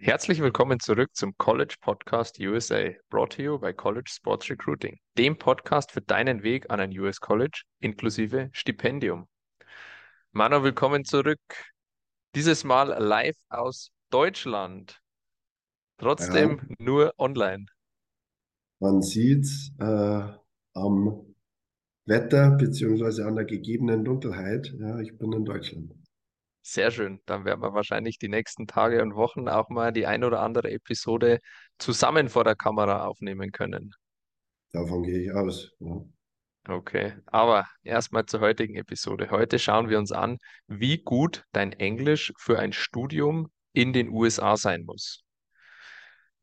Herzlich willkommen zurück zum College Podcast USA, brought to you by College Sports Recruiting, dem Podcast für deinen Weg an ein US College inklusive Stipendium. Mano, willkommen zurück. Dieses Mal live aus Deutschland. Trotzdem Ja, nur online. man sieht äh, am Wetter beziehungsweise an der gegebenen Dunkelheit. Ja, ich bin in Deutschland. Sehr schön. Dann werden wir wahrscheinlich die nächsten Tage und Wochen auch mal die ein oder andere Episode zusammen vor der Kamera aufnehmen können. Davon gehe ich aus. Ja. Okay, aber erstmal zur heutigen Episode. Heute schauen wir uns an, wie gut dein Englisch für ein Studium in den USA sein muss.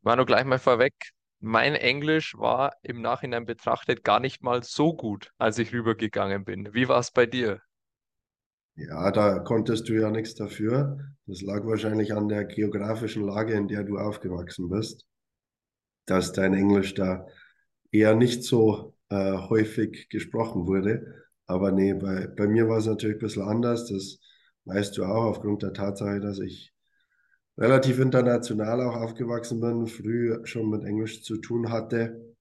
Manu, gleich mal vorweg. Mein Englisch war im Nachhinein betrachtet gar nicht mal so gut, als ich rübergegangen bin. Wie war es bei dir? Ja, da konntest du ja nichts dafür. Das lag wahrscheinlich an der geografischen Lage, in der du aufgewachsen bist, dass dein Englisch da eher nicht so äh, häufig gesprochen wurde. Aber nee, bei, bei mir war es natürlich ein bisschen anders. Das weißt du auch aufgrund der Tatsache, dass ich relativ international auch aufgewachsen bin, früh schon mit Englisch zu tun hatte,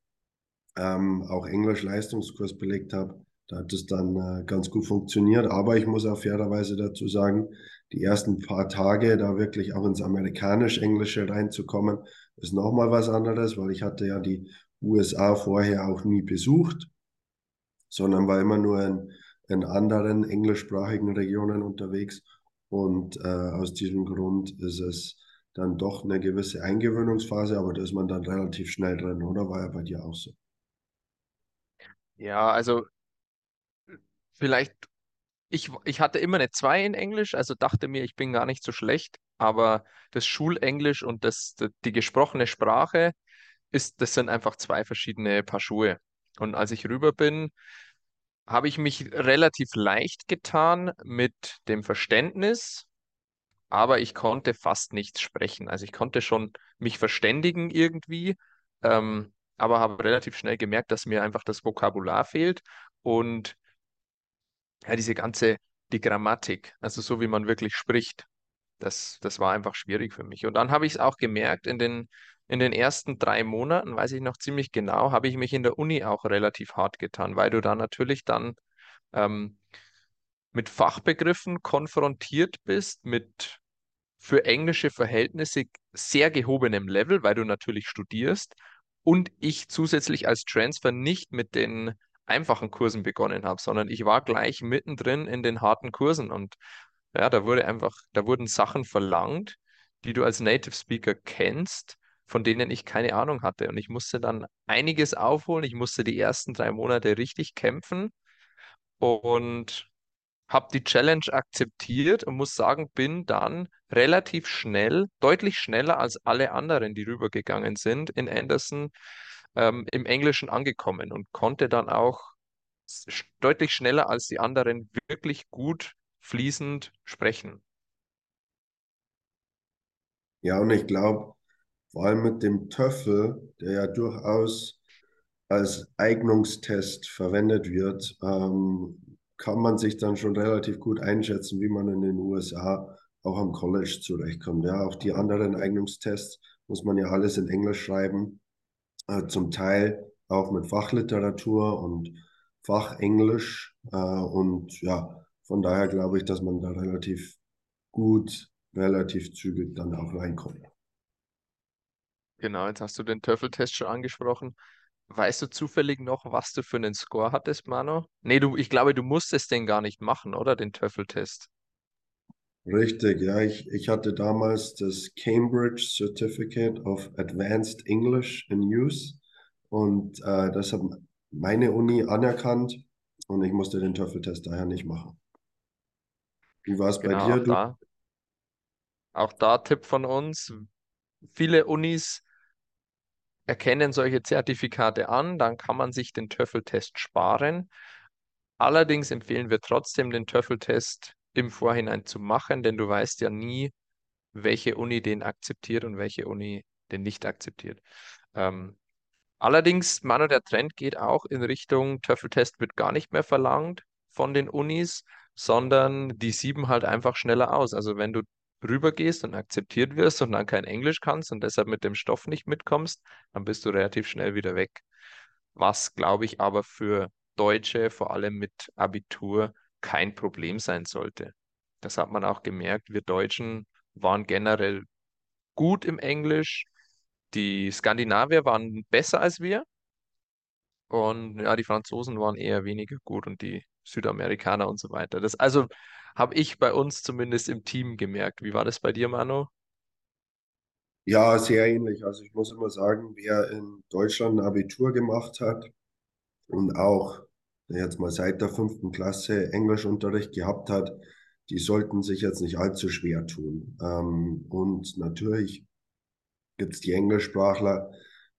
ähm, auch Englisch-Leistungskurs belegt habe. Da hat es dann äh, ganz gut funktioniert. Aber ich muss auch fairerweise dazu sagen, die ersten paar Tage da wirklich auch ins Amerikanisch-Englische reinzukommen, ist nochmal was anderes, weil ich hatte ja die USA vorher auch nie besucht, sondern war immer nur in, in anderen englischsprachigen Regionen unterwegs. Und äh, aus diesem Grund ist es dann doch eine gewisse Eingewöhnungsphase, aber da ist man dann relativ schnell drin, oder? War ja bei dir auch so. Ja, also vielleicht, ich, ich hatte immer eine 2 in Englisch, also dachte mir, ich bin gar nicht so schlecht, aber das Schulenglisch und das, die gesprochene Sprache ist, das sind einfach zwei verschiedene Paar Schuhe. Und als ich rüber bin, habe ich mich relativ leicht getan mit dem Verständnis, aber ich konnte fast nichts sprechen. Also ich konnte schon mich verständigen irgendwie, ähm, aber habe relativ schnell gemerkt, dass mir einfach das Vokabular fehlt und ja, diese ganze, die Grammatik, also so wie man wirklich spricht, das, das war einfach schwierig für mich. Und dann habe ich es auch gemerkt, in den, in den ersten drei Monaten, weiß ich noch ziemlich genau, habe ich mich in der Uni auch relativ hart getan, weil du da natürlich dann ähm, mit Fachbegriffen konfrontiert bist, mit für englische Verhältnisse sehr gehobenem Level, weil du natürlich studierst und ich zusätzlich als Transfer nicht mit den einfachen Kursen begonnen habe, sondern ich war gleich mittendrin in den harten Kursen und ja, da wurde einfach, da wurden Sachen verlangt, die du als Native Speaker kennst, von denen ich keine Ahnung hatte. Und ich musste dann einiges aufholen. Ich musste die ersten drei Monate richtig kämpfen und habe die Challenge akzeptiert und muss sagen, bin dann relativ schnell, deutlich schneller als alle anderen, die rübergegangen sind, in Anderson ähm, im Englischen angekommen und konnte dann auch deutlich schneller als die anderen wirklich gut fließend sprechen. Ja, und ich glaube, vor allem mit dem TOEFL, der ja durchaus als Eignungstest verwendet wird, ähm, kann man sich dann schon relativ gut einschätzen, wie man in den USA auch am College zurechtkommt. Ja, auch die anderen Eignungstests muss man ja alles in Englisch schreiben, äh, zum Teil auch mit Fachliteratur und Fachenglisch. Äh, und ja, von daher glaube ich, dass man da relativ gut, relativ zügig dann auch reinkommt. Genau, jetzt hast du den TOEFL-Test schon angesprochen. Weißt du zufällig noch, was du für einen Score hattest, Mano? Nee, du, ich glaube, du musstest den gar nicht machen, oder? Den TOEFL-Test. Richtig, ja, ich, ich hatte damals das Cambridge Certificate of Advanced English in Use und äh, das hat meine Uni anerkannt und ich musste den TOEFL-Test daher nicht machen. Wie war es bei Genau, dir? auch da. Auch da Tipp von uns. Viele Unis erkennen solche Zertifikate an, dann kann man sich den TOEFL-Test sparen. Allerdings empfehlen wir trotzdem, den TOEFL-Test im Vorhinein zu machen, denn du weißt ja nie, welche Uni den akzeptiert und welche Uni den nicht akzeptiert. Ähm, allerdings, Manu, der Trend geht auch in Richtung TOEFL-Test wird gar nicht mehr verlangt von den Unis, sondern die sieben halt einfach schneller aus. Also wenn du rübergehst und akzeptiert wirst und dann kein Englisch kannst und deshalb mit dem Stoff nicht mitkommst, dann bist du relativ schnell wieder weg. Was, glaube ich, aber für Deutsche, vor allem mit Abitur, kein Problem sein sollte. Das hat man auch gemerkt. Wir Deutschen waren generell gut im Englisch. Die Skandinavier waren besser als wir. Und ja, die Franzosen waren eher weniger gut und die Südamerikaner und so weiter. Das also habe ich bei uns zumindest im Team gemerkt. Wie war das bei dir, Manu? Ja, sehr ähnlich. Also ich muss immer sagen, wer in Deutschland ein Abitur gemacht hat und auch jetzt mal seit der fünften Klasse Englischunterricht gehabt hat, die sollten sich jetzt nicht allzu schwer tun. Ähm, und natürlich gibt es die Englischsprachler,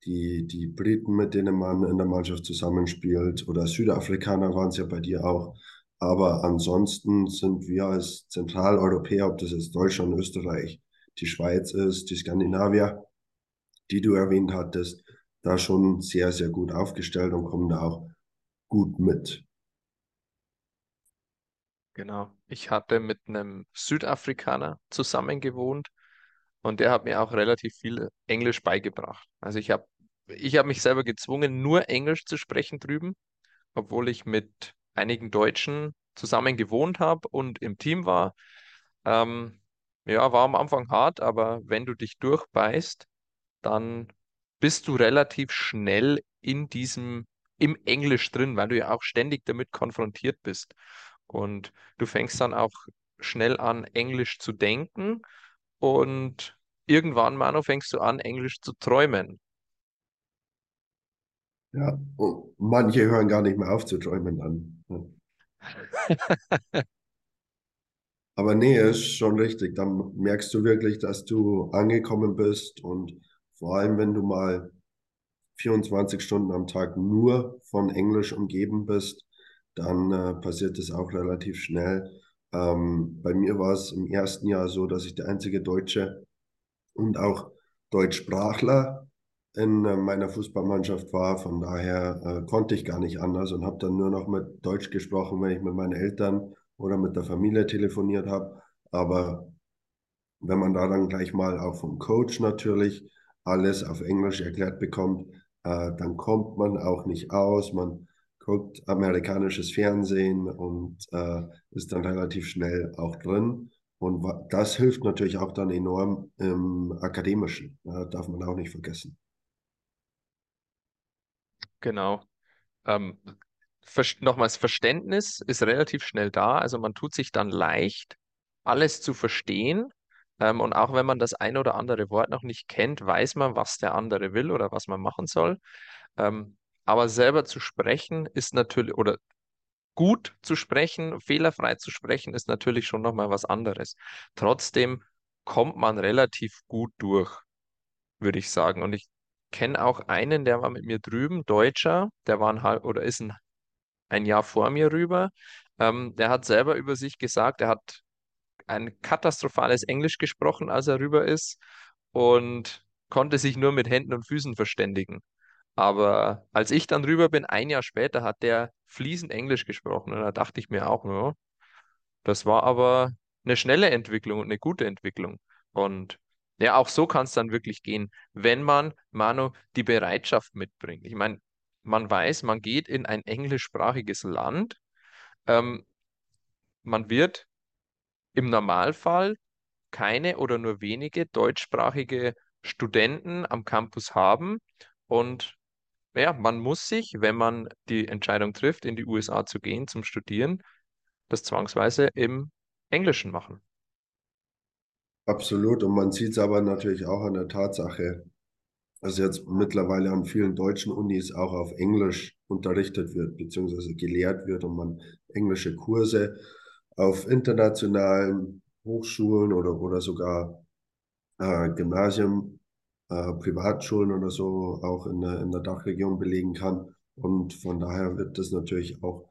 die, die Briten, mit denen man in der Mannschaft zusammenspielt, oder Südafrikaner waren es ja bei dir auch. Aber ansonsten sind wir als Zentraleuropäer, ob das jetzt Deutschland, Österreich, die Schweiz ist, die Skandinavier, die du erwähnt hattest, da schon sehr, sehr gut aufgestellt und kommen da auch gut mit. Genau. Ich hatte mit einem Südafrikaner zusammen gewohnt und der hat mir auch relativ viel Englisch beigebracht. Also ich habe ich habe mich selber gezwungen, nur Englisch zu sprechen drüben, obwohl ich mit einigen Deutschen zusammen gewohnt habe und im Team war. Ähm, ja, war am Anfang hart, aber wenn du dich durchbeißt, dann bist du relativ schnell in diesem, im Englisch drin, weil du ja auch ständig damit konfrontiert bist. Und du fängst dann auch schnell an, Englisch zu denken und irgendwann, Manu, fängst du an, Englisch zu träumen. Ja, und manche hören gar nicht mehr auf zu träumen dann. Ja. Aber nee, ist schon richtig. Dann merkst du wirklich, dass du angekommen bist und vor allem, wenn du mal 24 Stunden am Tag nur von Englisch umgeben bist, dann äh, passiert das auch relativ schnell. Ähm, bei mir war es im ersten Jahr so, dass ich der einzige Deutsche und auch Deutschsprachler in äh, meiner Fußballmannschaft war. Von daher äh, konnte ich gar nicht anders und habe dann nur noch mit Deutsch gesprochen, wenn ich mit meinen Eltern oder mit der Familie telefoniert habe. Aber wenn man da dann gleich mal auch vom Coach natürlich alles auf Englisch erklärt bekommt, dann kommt man auch nicht aus. Man guckt amerikanisches Fernsehen und äh, ist dann relativ schnell auch drin. Und das hilft natürlich auch dann enorm im Akademischen. Äh, darf man auch nicht vergessen. Genau. Ähm, nochmals, Verständnis ist relativ schnell da. Also man tut sich dann leicht, alles zu verstehen. Ähm, und auch wenn man das ein oder andere Wort noch nicht kennt, weiß man, was der andere will oder was man machen soll. Ähm, aber selber zu sprechen ist natürlich, oder gut zu sprechen, fehlerfrei zu sprechen, ist natürlich schon nochmal was anderes. Trotzdem kommt man relativ gut durch, würde ich sagen. Und ich kenne auch einen, der war mit mir drüben, Deutscher, der war ein halb oder ist ein ein Jahr vor mir rüber. Ähm, der hat selber über sich gesagt, er hat ein katastrophales Englisch gesprochen, als er rüber ist und konnte sich nur mit Händen und Füßen verständigen. Aber als ich dann rüber bin, ein Jahr später, hat der fließend Englisch gesprochen und da dachte ich mir auch, ja, das war aber eine schnelle Entwicklung und eine gute Entwicklung. Und ja, auch so kann es dann wirklich gehen, wenn man, Manu, die Bereitschaft mitbringt. Ich meine, man weiß, man geht in ein englischsprachiges Land. Ähm, man wird im Normalfall keine oder nur wenige deutschsprachige Studenten am Campus haben. Und ja, man muss sich, wenn man die Entscheidung trifft, in die USA zu gehen zum Studieren, das zwangsweise im Englischen machen. Absolut. Und man sieht es aber natürlich auch an der Tatsache, dass jetzt mittlerweile an vielen deutschen Unis auch auf Englisch unterrichtet wird, beziehungsweise gelehrt wird und man englische Kurse auf internationalen Hochschulen oder, oder sogar äh, Gymnasien, äh, Privatschulen oder so auch in der, in der Dachregion belegen kann. Und von daher wird das natürlich auch,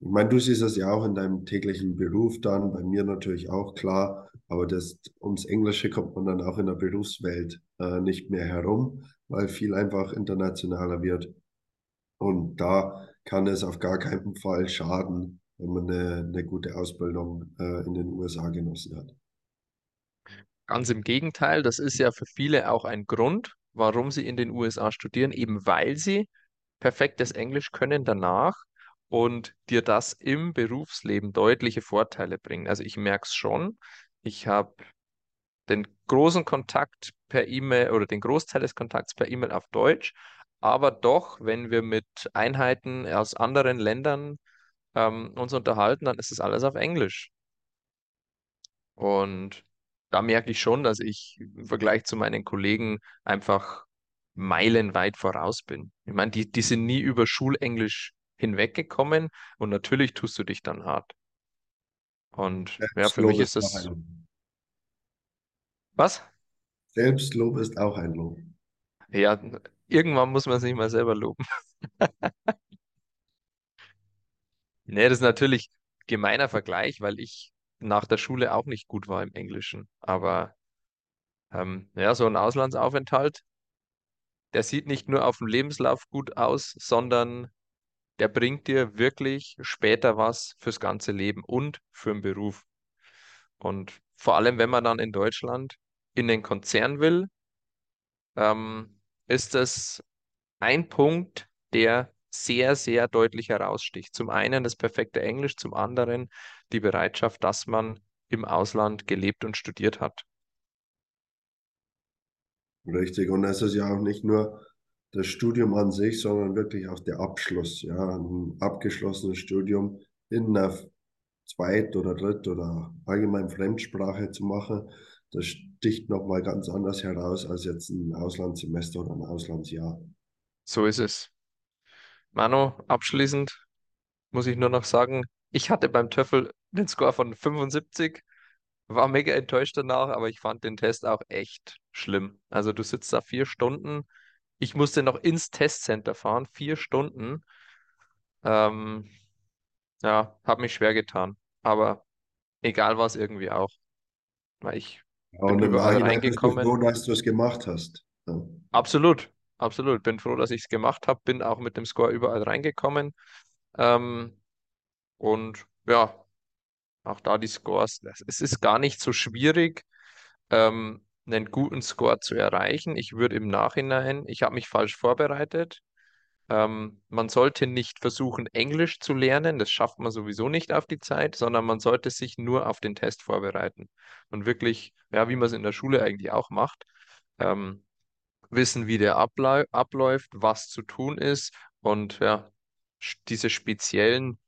ich meine, du siehst das ja auch in deinem täglichen Beruf dann, bei mir natürlich auch klar, aber das, ums Englische kommt man dann auch in der Berufswelt äh, nicht mehr herum, weil viel einfach internationaler wird. Und da kann es auf gar keinen Fall schaden, wenn man eine, eine gute Ausbildung äh, in den USA genossen hat. Ganz im Gegenteil, das ist ja für viele auch ein Grund, warum sie in den USA studieren, eben weil sie perfektes Englisch können danach und dir das im Berufsleben deutliche Vorteile bringen. Also ich merke es schon. Ich habe den großen Kontakt per E-Mail oder den Großteil des Kontakts per E-Mail auf Deutsch, aber doch, wenn wir mit Einheiten aus anderen Ländern ähm, uns unterhalten, dann ist es alles auf Englisch. Und da merke ich schon, dass ich im Vergleich zu meinen Kollegen einfach meilenweit voraus bin. Ich meine, die, die sind nie über Schulenglisch hinweggekommen und natürlich tust du dich dann hart. Und ja, für mich ist das, was? Selbstlob ist auch ein Lob. Ja, irgendwann muss man sich mal selber loben. Nee, das ist natürlich gemeiner Vergleich, weil ich nach der Schule auch nicht gut war im Englischen. Aber ähm, ja, so ein Auslandsaufenthalt, der sieht nicht nur auf dem Lebenslauf gut aus, sondern der bringt dir wirklich später was fürs ganze Leben und für den Beruf. Und vor allem, wenn man dann in Deutschland in den Konzern will, ähm, ist das ein Punkt, der sehr, sehr deutlich heraussticht. Zum einen das perfekte Englisch, zum anderen die Bereitschaft, dass man im Ausland gelebt und studiert hat. Richtig. Und es ist ja auch nicht nur das Studium an sich, sondern wirklich auch der Abschluss. Ja, ein abgeschlossenes Studium in einer Zweit- oder Dritt- oder allgemein Fremdsprache zu machen, das sticht nochmal ganz anders heraus als jetzt ein Auslandssemester oder ein Auslandsjahr. So ist es. Manu, abschließend muss ich nur noch sagen, ich hatte beim TOEFL den Score von 75, war mega enttäuscht danach, aber ich fand den Test auch echt schlimm. Also du sitzt da vier Stunden. Ich musste noch ins Testcenter fahren, vier Stunden. Ähm, ja, hat mich schwer getan. Aber egal was irgendwie auch, weil ich Ja, bin überall Nachhinein bist du froh, reingekommen. dass du es gemacht hast. Ja. Absolut, absolut. Bin froh, dass ich es gemacht habe, bin auch mit dem Score überall reingekommen. Ähm, und ja, auch da die Scores. Es ist gar nicht so schwierig, ähm, einen guten Score zu erreichen. Ich würde im Nachhinein, ich habe mich falsch vorbereitet. Ähm, man sollte nicht versuchen, Englisch zu lernen, das schafft man sowieso nicht auf die Zeit, sondern man sollte sich nur auf den Test vorbereiten und wirklich, ja, wie man es in der Schule eigentlich auch macht, ähm, wissen, wie der abläuft, was zu tun ist und ja, diese speziellen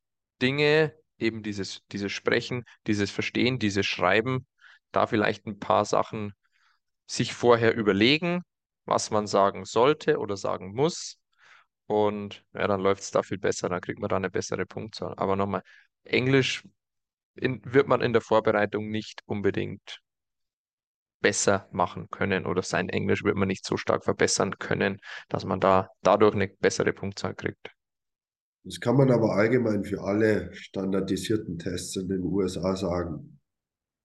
Dinge, eben dieses, dieses Sprechen, dieses Verstehen, dieses Schreiben, da vielleicht ein paar Sachen sich vorher überlegen, was man sagen sollte oder sagen muss. Und ja, dann läuft es da viel besser, dann kriegt man da eine bessere Punktzahl. Aber nochmal, Englisch in, wird man in der Vorbereitung nicht unbedingt besser machen können oder sein Englisch wird man nicht so stark verbessern können, dass man da dadurch eine bessere Punktzahl kriegt. Das kann man aber allgemein für alle standardisierten Tests in den USA sagen.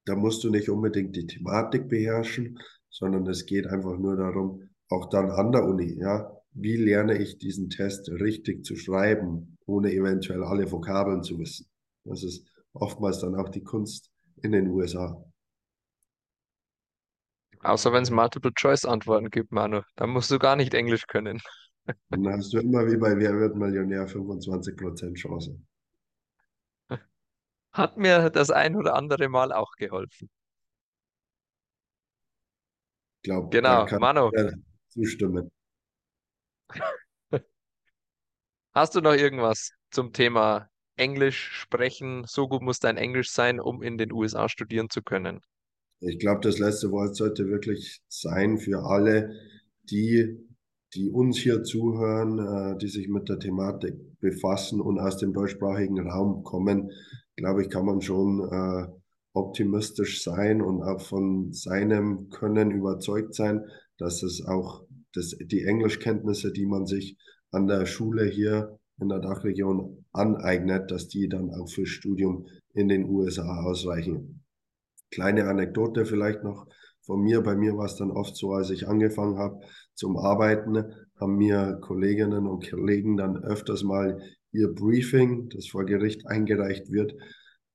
Da musst du nicht unbedingt die Thematik beherrschen, sondern es geht einfach nur darum, auch dann an der Uni, ja, wie lerne ich diesen Test richtig zu schreiben, ohne eventuell alle Vokabeln zu wissen. Das ist oftmals dann auch die Kunst in den USA. Außer wenn es Multiple-Choice-Antworten gibt, Manu, dann musst du gar nicht Englisch können. Dann hast du immer wie bei Wer wird Millionär 25% Chance. Hat mir das ein oder andere Mal auch geholfen. Da Genau, Manu, zustimmen. hast du noch irgendwas zum Thema Englisch sprechen? So gut muss dein Englisch sein, um in den USA studieren zu können. Ich glaube, das letzte Wort sollte wirklich sein für alle, die, die uns hier zuhören, äh, die sich mit der Thematik befassen und aus dem deutschsprachigen Raum kommen. Glaube ich, kann man schon äh, optimistisch sein und auch von seinem Können überzeugt sein, dass es auch das, die Englischkenntnisse, die man sich an der Schule hier in der Dachregion aneignet, dass die dann auch fürs Studium in den USA ausreichen. Kleine Anekdote vielleicht noch von mir. Bei mir war es dann oft so, als ich angefangen habe zum Arbeiten, haben mir Kolleginnen und Kollegen dann öfters mal ihr Briefing, das vor Gericht eingereicht wird,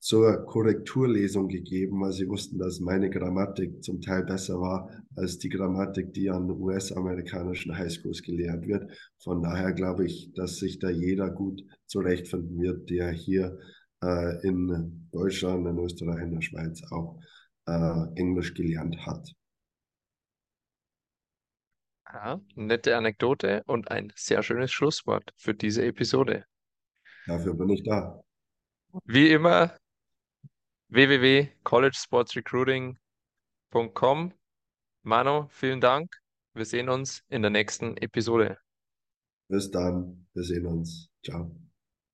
zur Korrekturlesung gegeben, weil sie wussten, dass meine Grammatik zum Teil besser war als die Grammatik, die an US-amerikanischen Highschools gelehrt wird. Von daher glaube ich, dass sich da jeder gut zurechtfinden wird, der hier äh, in Deutschland, in Österreich, in der Schweiz auch äh, Englisch gelernt hat. Ja, nette Anekdote und ein sehr schönes Schlusswort für diese Episode. Dafür bin ich da. Wie immer www.collegesportsrecruiting.com. Mano, vielen Dank. Wir sehen uns in der nächsten Episode. Bis dann. Wir sehen uns. Ciao.